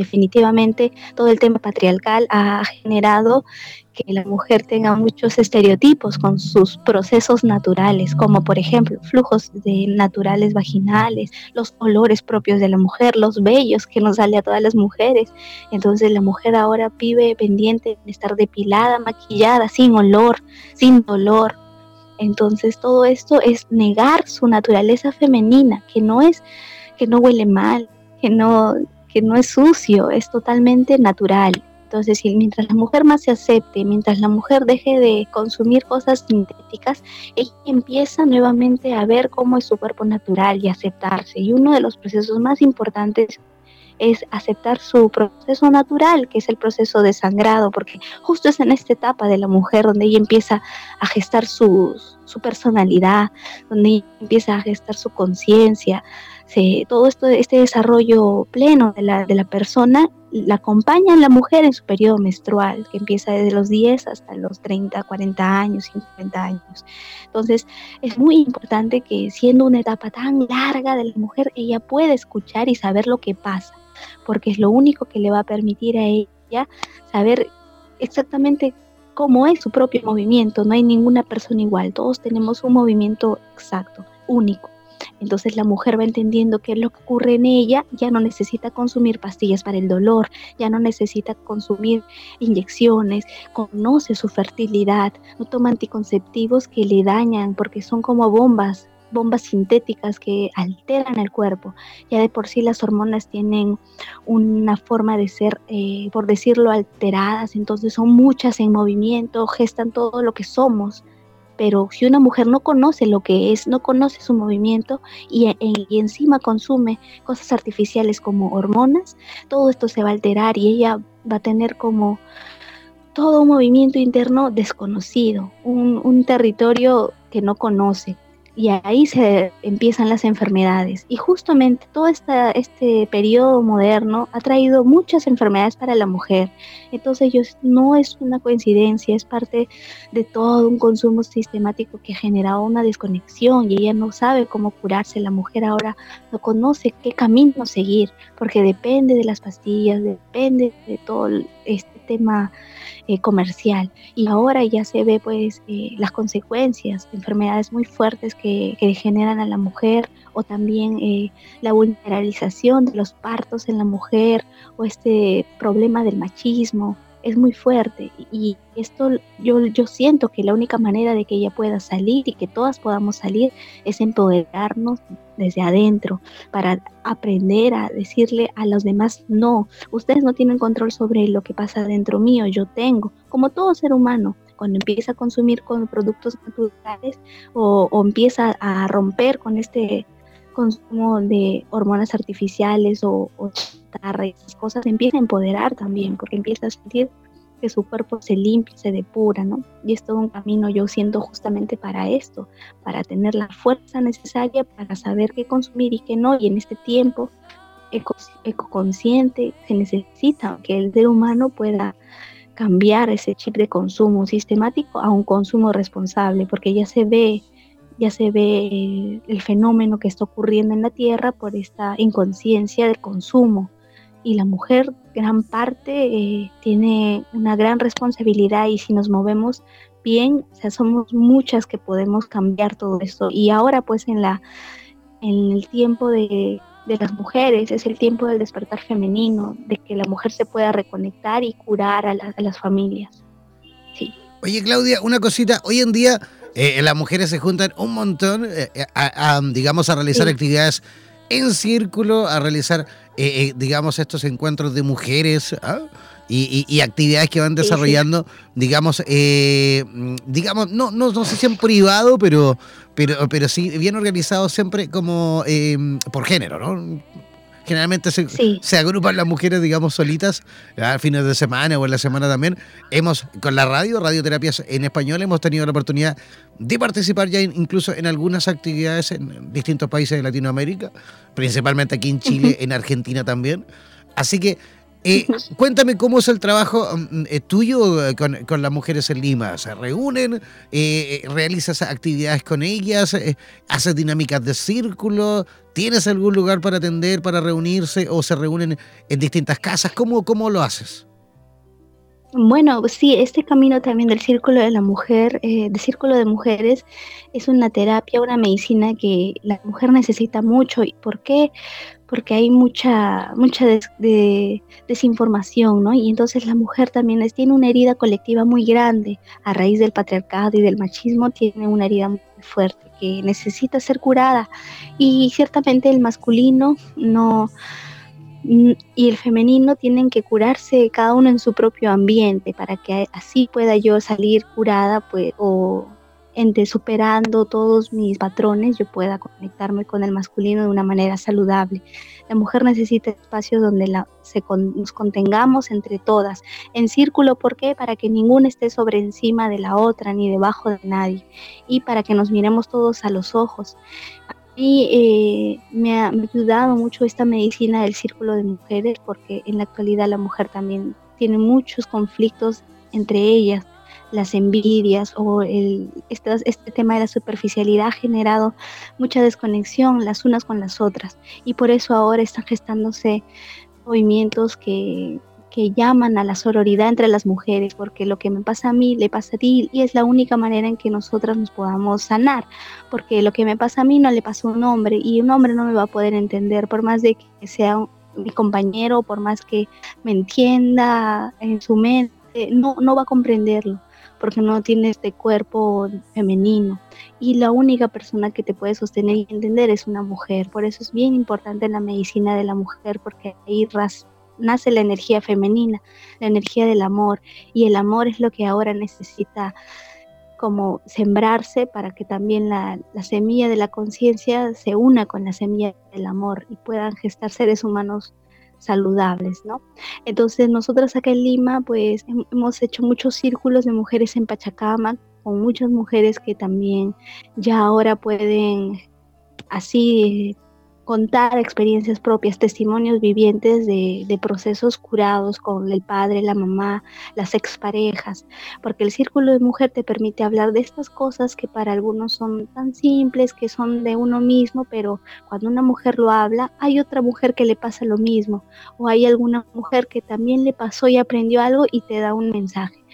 D: definitivamente todo el tema patriarcal ha generado que la mujer tenga muchos estereotipos con sus procesos naturales, como por ejemplo flujos de naturales vaginales, los olores propios de la mujer, los vellos que nos sale a todas las mujeres. Entonces la mujer ahora vive pendiente de estar depilada, maquillada, sin olor, sin dolor. Entonces todo esto es negar su naturaleza femenina, que no es que no huele mal, que no que no es sucio, es totalmente natural. Entonces, mientras la mujer más se acepte, mientras la mujer deje de consumir cosas sintéticas, ella empieza nuevamente a ver cómo es su cuerpo natural y aceptarse. Y uno de los procesos más importantes es aceptar su proceso natural, que es el proceso de sangrado, porque justo es en esta etapa de la mujer donde ella empieza a gestar su, su personalidad, donde ella empieza a gestar su conciencia, todo esto, este desarrollo pleno de la, de la persona la acompaña en la mujer en su periodo menstrual, que empieza desde los 10 hasta los 30, 40 años, 50 años. Entonces, es muy importante que siendo una etapa tan larga de la mujer, ella pueda escuchar y saber lo que pasa, porque es lo único que le va a permitir a ella saber exactamente cómo es su propio movimiento. No hay ninguna persona igual, todos tenemos un movimiento exacto, único. Entonces la mujer va entendiendo qué es lo que ocurre en ella, ya no necesita consumir pastillas para el dolor, ya no necesita consumir inyecciones, conoce su fertilidad, no toma anticonceptivos que le dañan porque son como bombas bombas sintéticas que alteran el cuerpo. Ya de por sí las hormonas tienen una forma de ser, eh, por decirlo, alteradas, entonces son muchas en movimiento, gestan todo lo que somos pero si una mujer no conoce lo que es, no conoce su movimiento y, y, encima consume cosas artificiales como hormonas, todo esto se va a alterar y ella va a tener como todo un movimiento interno desconocido, un territorio que no conoce y ahí se empiezan las enfermedades. Y justamente todo esta, este periodo moderno ha traído muchas enfermedades para la mujer. Entonces no es una coincidencia, es parte de todo un consumo sistemático que ha generado una desconexión y ella no sabe cómo curarse. La mujer ahora no conoce qué camino seguir, porque depende de las pastillas, depende de todo este tema eh, comercial. Y ahora ya se ve pues eh, las consecuencias, enfermedades muy fuertes que, que, generan a la mujer o también eh, la vulnerabilización de los partos en la mujer o este problema del machismo es muy fuerte y esto yo, yo siento que la única manera de que ella pueda salir y que todas podamos salir es empoderarnos desde adentro para aprender a decirle a los demás, no, ustedes no tienen control sobre lo que pasa dentro mío, yo tengo, como todo ser humano, cuando empieza a consumir con productos naturales o, o empieza a romper con este consumo de hormonas artificiales o, o esas cosas, empieza a empoderar también, porque empieza a sentir que su cuerpo se limpia, se depura, ¿no? Y es todo un camino, yo siento justamente para esto, para tener la fuerza necesaria para saber qué consumir y qué no, y en este tiempo eco, ecoconsciente se necesita que el ser humano pueda cambiar ese chip de consumo sistemático a un consumo responsable, porque ya se ve ya se ve el fenómeno que está ocurriendo en la Tierra por esta inconsciencia del consumo. Y la mujer, gran parte, eh, tiene una gran responsabilidad y si nos movemos bien, o somos muchas que podemos cambiar todo esto. Y ahora pues en, la, en el tiempo de, de las mujeres, es el tiempo del despertar femenino, de que la mujer se pueda reconectar y curar a, a las familias. Sí.
B: Oye, Claudia, una cosita. Hoy en día eh, las mujeres se juntan un montón, eh, a, a, digamos, a realizar sí. actividades en círculo, a realizar, eh, digamos, estos encuentros de mujeres. ¿ah? Y, y, y, actividades que van desarrollando, sí, digamos, eh, digamos, no, no, no sé si en privado, pero, pero, pero sí bien organizado siempre como eh, por género, ¿no? Generalmente se, sí. se, agrupan las mujeres, digamos, solitas, a fines de semana o en la semana también. Hemos, con la radio, radioterapias en español, hemos tenido la oportunidad de participar ya in, incluso en algunas actividades en distintos países de Latinoamérica, principalmente aquí en Chile, en Argentina también. Así que eh, cuéntame cómo es el trabajo mm, eh, tuyo eh, con, con, las mujeres en Lima. ¿Se reúnen? Eh, ¿Realizas actividades con ellas? ¿Haces dinámicas de círculo? ¿Tienes algún lugar para atender, para reunirse? ¿O se reúnen en distintas casas? ¿Cómo, cómo lo haces?
D: Bueno, sí, este camino también del círculo de la mujer, eh, de círculo de mujeres, es una terapia, una medicina que la mujer necesita mucho. ¿Y por qué? Porque hay mucha, mucha des, de, desinformación, ¿no? Y entonces la mujer también tiene una herida colectiva muy grande a raíz del patriarcado y del machismo, tiene una herida muy fuerte que necesita ser curada. Y ciertamente el masculino no y el femenino tienen que curarse cada uno en su propio ambiente para que así pueda yo salir curada pues, o entre superando todos mis patrones yo pueda conectarme con el masculino de una manera saludable. La mujer necesita espacios donde la, se nos contengamos entre todas, en círculo, ¿por qué? Para que ninguna esté sobre encima de la otra ni debajo de nadie y para que nos miremos todos a los ojos mí eh, me, ha, me, ha, ayudado mucho esta medicina del círculo de mujeres porque en la actualidad la mujer también tiene muchos conflictos entre ellas, las envidias o el, este, este tema de la superficialidad ha generado mucha desconexión las unas con las otras. Y por eso ahora están gestándose movimientos que, que llaman a la sororidad entre las mujeres, porque lo que me pasa a mí le pasa a ti y es la única manera en que nosotras nos podamos sanar, porque lo que me pasa a mí no le pasa a un hombre y un hombre no me va a poder entender, por más de que sea mi compañero, por más que me entienda en su mente, no, no va a comprenderlo porque no tiene este cuerpo femenino. Y la única persona que te puede sostener y entender es una mujer. Por eso es bien importante la medicina de la mujer, porque ahí nace la energía femenina, la energía del amor, y el amor es lo que ahora necesita como sembrarse para que también la, la semilla de la conciencia se una con la semilla del amor y puedan gestar seres humanos saludables, ¿no? Entonces nosotros acá en Lima pues hemos hecho muchos círculos de mujeres en Pachacama con muchas mujeres que también ya ahora pueden así contar experiencias propias, testimonios vivientes de, procesos curados con el padre, la mamá, las exparejas, porque el círculo de mujer te permite hablar de estas cosas que para algunos son tan simples, que son de uno mismo, pero cuando una mujer lo habla, hay otra mujer que le pasa lo mismo, o hay alguna mujer que también le pasó y aprendió algo y te da un mensaje.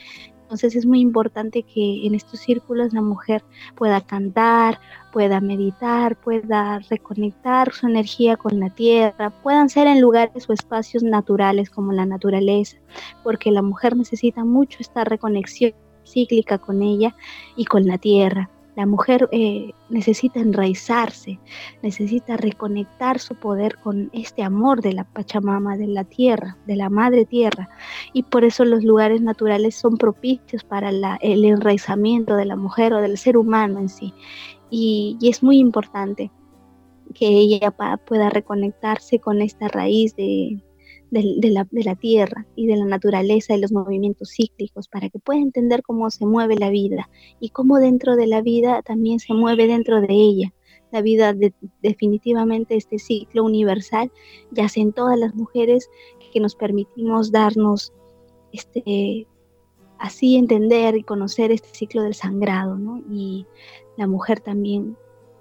D: Entonces es muy importante que en estos círculos la mujer pueda cantar, pueda meditar, pueda reconectar su energía con la tierra, puedan ser en lugares o espacios naturales como la naturaleza, porque la mujer necesita mucho esta reconexión cíclica con ella y con la tierra. La mujer eh, necesita enraizarse, necesita reconectar su poder con este amor de la Pachamama, de la tierra, de la madre tierra. Y por eso los lugares naturales son propicios para el enraizamiento de la mujer o del ser humano en sí. Y, y es muy importante que ella pueda reconectarse con esta raíz de, de, la, tierra y de la naturaleza y los movimientos cíclicos para que pueda entender cómo se mueve la vida y cómo dentro de la vida también se mueve dentro de ella. La vida definitivamente este ciclo universal yace en todas las mujeres que nos permitimos darnos este así entender y conocer este ciclo del sangrado. Y la mujer también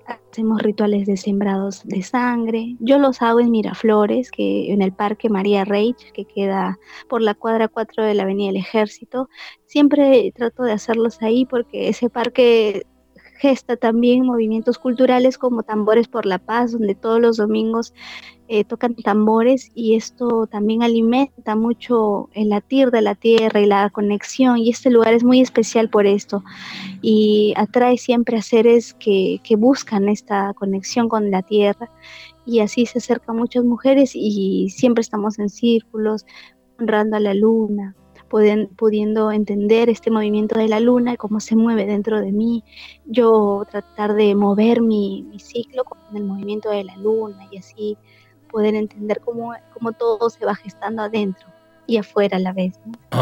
D: hacemos rituales de sembrados de sangre. Yo los hago en Miraflores, que en el Parque María Reich, que queda por la cuadra 4 de la Avenida del Ejército. Siempre trato de hacerlos ahí porque ese parque gesta también movimientos culturales como Tambores por la Paz, donde todos los domingos eh, tocan tambores y esto también alimenta mucho el latir de la tierra y la conexión y este lugar es muy especial por esto. Y atrae siempre a seres que, que buscan esta conexión con la tierra y así se acercan muchas mujeres y siempre estamos en círculos honrando a la luna, pudiendo entender este movimiento de la luna y cómo se mueve dentro de mí, yo tratar de mover mi, mi ciclo con el movimiento de la luna y así poder entender cómo, cómo todo se va gestando adentro y afuera a la vez.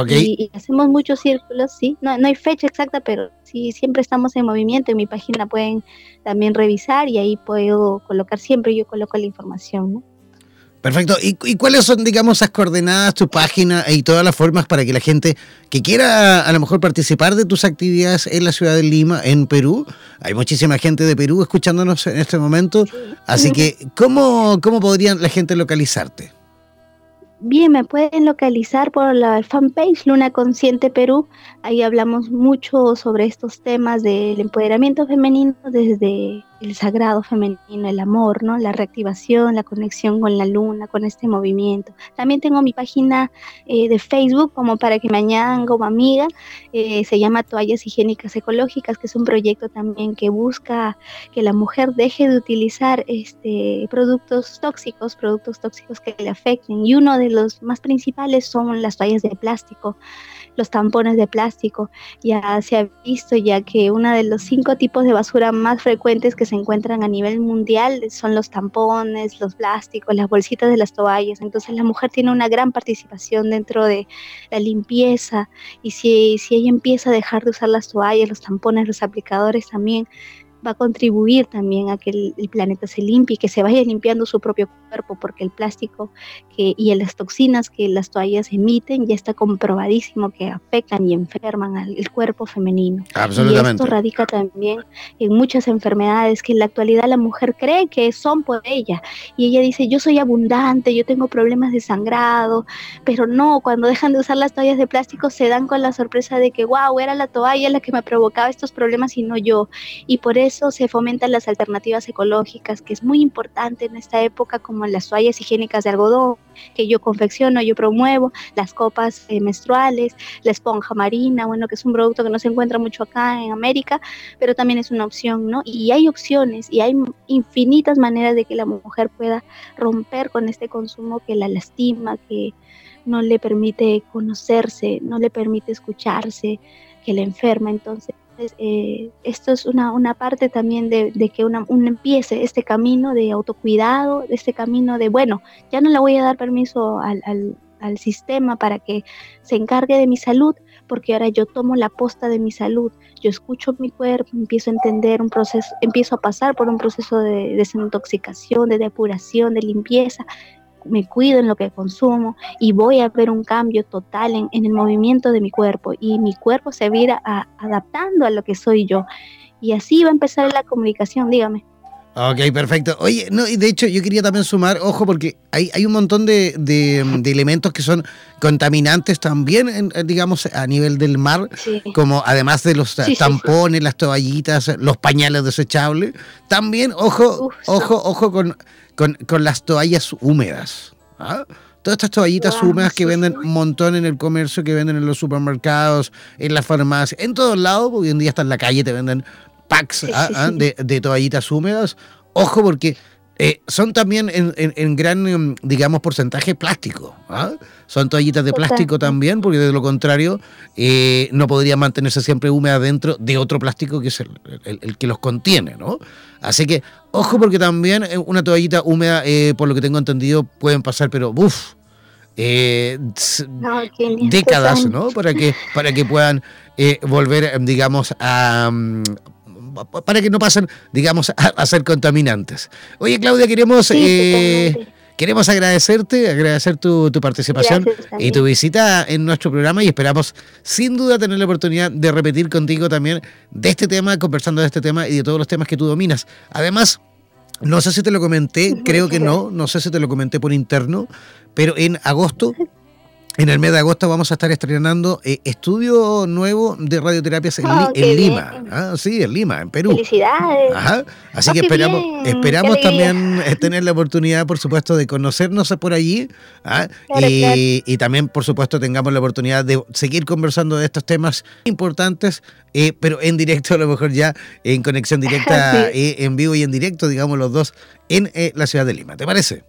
D: Y, hacemos muchos círculos, sí, no, no hay fecha exacta, pero sí, siempre estamos en movimiento. En mi página pueden también revisar y ahí puedo colocar, siempre yo coloco la información. ¿no?
B: Perfecto. ¿Y, cuáles son, digamos, esas coordenadas, tu página y todas las formas para que la gente que quiera a lo mejor participar de tus actividades en la ciudad de Lima, en Perú? Hay muchísima gente de Perú escuchándonos en este momento. Así que, ¿cómo, cómo podrían la gente localizarte?
D: Bien, me pueden localizar por la fanpage Luna Consciente Perú. Ahí hablamos mucho sobre estos temas del empoderamiento femenino desde el sagrado femenino, el amor, ¿no? La reactivación, la conexión con la luna, con este movimiento. También tengo mi página eh, de Facebook como para que me añadan como amiga. Eh, se llama Toallas Higiénicas Ecológicas, que es un proyecto también que busca que la mujer deje de utilizar este, productos tóxicos, productos tóxicos que le afecten. Y uno de los más principales son las toallas de plástico los tampones de plástico. Ya se ha visto ya que uno de los cinco tipos de basura más frecuentes que se encuentran a nivel mundial son los tampones, los plásticos, las bolsitas de las toallas. Entonces la mujer tiene una gran participación dentro de la limpieza y si, si ella empieza a dejar de usar las toallas, los tampones, los aplicadores también, va a contribuir también a que el, planeta se limpie y que se vaya limpiando su propio cuerpo, porque el plástico que, y las toxinas que las toallas emiten ya está comprobadísimo que afectan y enferman al cuerpo femenino.
B: Absolutamente.
D: Y esto radica también en muchas enfermedades que en la actualidad la mujer cree que son por ella. Y ella dice, yo soy abundante, yo tengo problemas de sangrado, pero no, cuando dejan de usar las toallas de plástico se dan con la sorpresa de que, wow, era la toalla la que me provocaba estos problemas y no yo. Y por eso eso se fomentan las alternativas ecológicas, que es muy importante en esta época, como las toallas higiénicas de algodón, que yo confecciono, yo promuevo, las copas eh, menstruales, la esponja marina, bueno, que es un producto que no se encuentra mucho acá en América, pero también es una opción, ¿no? Y hay opciones y hay infinitas maneras de que la mujer pueda romper con este consumo que la lastima, que no le permite conocerse, no le permite escucharse, que la enferma. Entonces, Entonces, eh, esto es una, una parte también de, que una, uno empiece este camino de autocuidado, este camino de, bueno, ya no le voy a dar permiso al, al, al sistema para que se encargue de mi salud, porque ahora yo tomo la posta de mi salud, yo escucho mi cuerpo, empiezo a entender un proceso, empiezo a pasar por un proceso de desintoxicación, de depuración, de limpieza, me cuido en lo que consumo y voy a ver un cambio total en, en el movimiento de mi cuerpo y mi cuerpo se va adaptando a lo que soy yo. Y así va a empezar la comunicación, dígame.
B: Ok, perfecto. Oye, no, y de hecho yo quería también sumar, ojo, porque hay, hay un montón de, de, de elementos que son contaminantes también, en, digamos, a nivel del mar, sí. como además de los sí, tampones, sí, las toallitas, los pañales desechables. También, ojo, Uf, ojo, ojo con, con, con, las toallas húmedas. ¿ah? Todas estas toallitas wow, húmedas que venden un montón en el comercio, que venden en los supermercados, en las farmacias, en todos lados, porque hoy en día hasta en la calle te venden packs ¿ah? ¿ah? de, de, toallitas húmedas. Ojo porque eh, son también en, en, en, gran, em, digamos, porcentaje plástico. ¿ah? Son toallitas de plástico también, porque de lo contrario eh, no podrían mantenerse siempre húmedas dentro de otro plástico que es el, el, el, que los contiene, ¿no? Así que, ojo porque también eh, una toallita húmeda, eh, por lo que tengo entendido, pueden pasar, pero uff, eh, no, décadas, ¿no? Para que, para que puedan eh, volver, digamos, a, mm, para que no pasen, digamos, a, a ser contaminantes. Oye, Claudia, queremos... Sí, eh, Queremos agradecerte, agradecer tu, tu participación y tu visita en nuestro programa y esperamos sin duda tener la oportunidad de repetir contigo también de este tema, conversando de este tema y de todos los temas que tú dominas. Además, no sé si te lo comenté, creo que no, no sé si te lo comenté por interno, pero en agosto (laughs) en el mes de agosto vamos a estar estrenando eh, estudio nuevo de radioterapias en, oh, en Lima. Ah, sí, en Lima, en Perú.
D: Felicidades.
B: Ajá. Así oh, que esperamos, bien. esperamos también eh, (laughs) tener la oportunidad, por supuesto, de conocernos por allí. ¿ah? Claro, y, claro. y, también, por supuesto, tengamos la oportunidad de seguir conversando de estos temas importantes, eh, pero en directo, a lo mejor ya en conexión (laughs) directa, sí. eh, en vivo y en directo, digamos los dos, en la ciudad de Lima. ¿Te parece?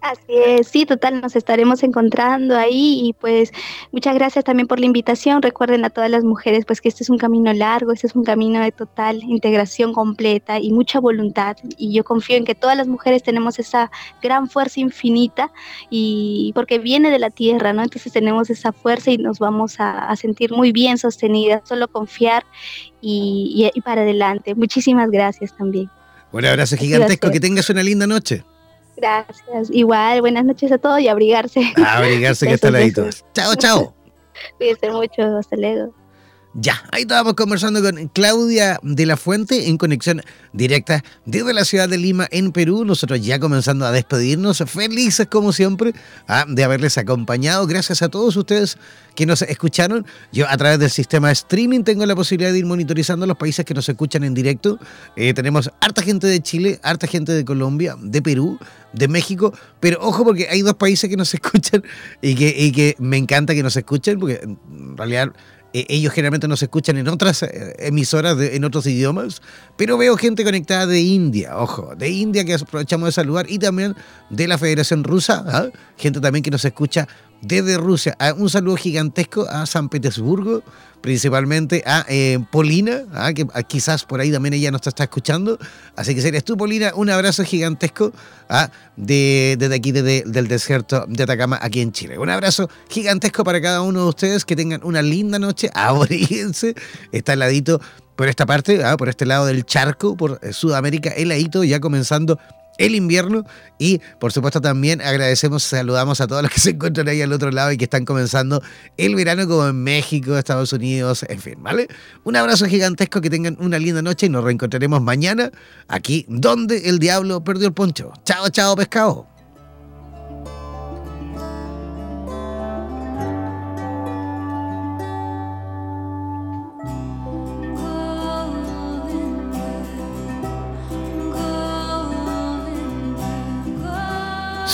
D: Así es, sí, total, nos estaremos encontrando ahí y pues muchas gracias también por la invitación. Recuerden a todas las mujeres pues que este es un camino largo, este es un camino de total integración completa y mucha voluntad y yo confío en que todas las mujeres tenemos esa gran fuerza infinita y porque viene de la tierra, ¿no? Entonces tenemos esa fuerza y nos vamos a, a sentir muy bien sostenidas, solo confiar y, y, y para adelante. Muchísimas gracias también.
B: Un abrazo gigantesco, que tengas una linda noche.
D: Gracias. Igual, buenas noches a todos y abrigarse.
B: A abrigarse que está ladito. Chao, chao. (laughs)
D: Cuídense mucho, hasta luego.
B: Ya, ahí estábamos conversando con Claudia de la Fuente en conexión directa desde la ciudad de Lima, en Perú. Nosotros ya comenzando a despedirnos, felices como siempre ah, de haberles acompañado. Gracias a todos ustedes que nos escucharon. Yo a través del sistema streaming tengo la posibilidad de ir monitorizando los países que nos escuchan en directo. Eh, tenemos harta gente de Chile, harta gente de Colombia, de Perú, de México, pero ojo porque hay dos países que nos (laughs) escuchan y que, y que me encanta que nos escuchen, porque en realidad eh, ellos generalmente nos escuchan en otras eh, emisoras, en otros idiomas, pero veo gente conectada de India, ojo, de India que aprovechamos de saludar y también de la Federación Rusa, ¿eh? gente también que nos escucha desde Rusia. Ah, un saludo gigantesco a San Petersburgo, principalmente a eh, Polina, ¿ah? que ah, quizás por ahí también ella nos está escuchando. Así que si eres tú, Polina, un abrazo gigantesco de, desde aquí, desde, del desierto de Atacama, aquí en Chile. Un abrazo gigantesco para cada uno de ustedes, que tengan una linda noche, (laughs) abríguense, está al ladito por esta parte, por este lado del charco, por eh, Sudamérica, heladito, ya comenzando el invierno y por supuesto también agradecemos, saludamos a todos los que se encuentran ahí al otro lado y que están comenzando el verano como en México, Estados Unidos, en fin, ¿vale? Un abrazo gigantesco, que tengan una linda noche y nos reencontraremos mañana aquí donde el diablo perdió el poncho. Chao, chao, pescado.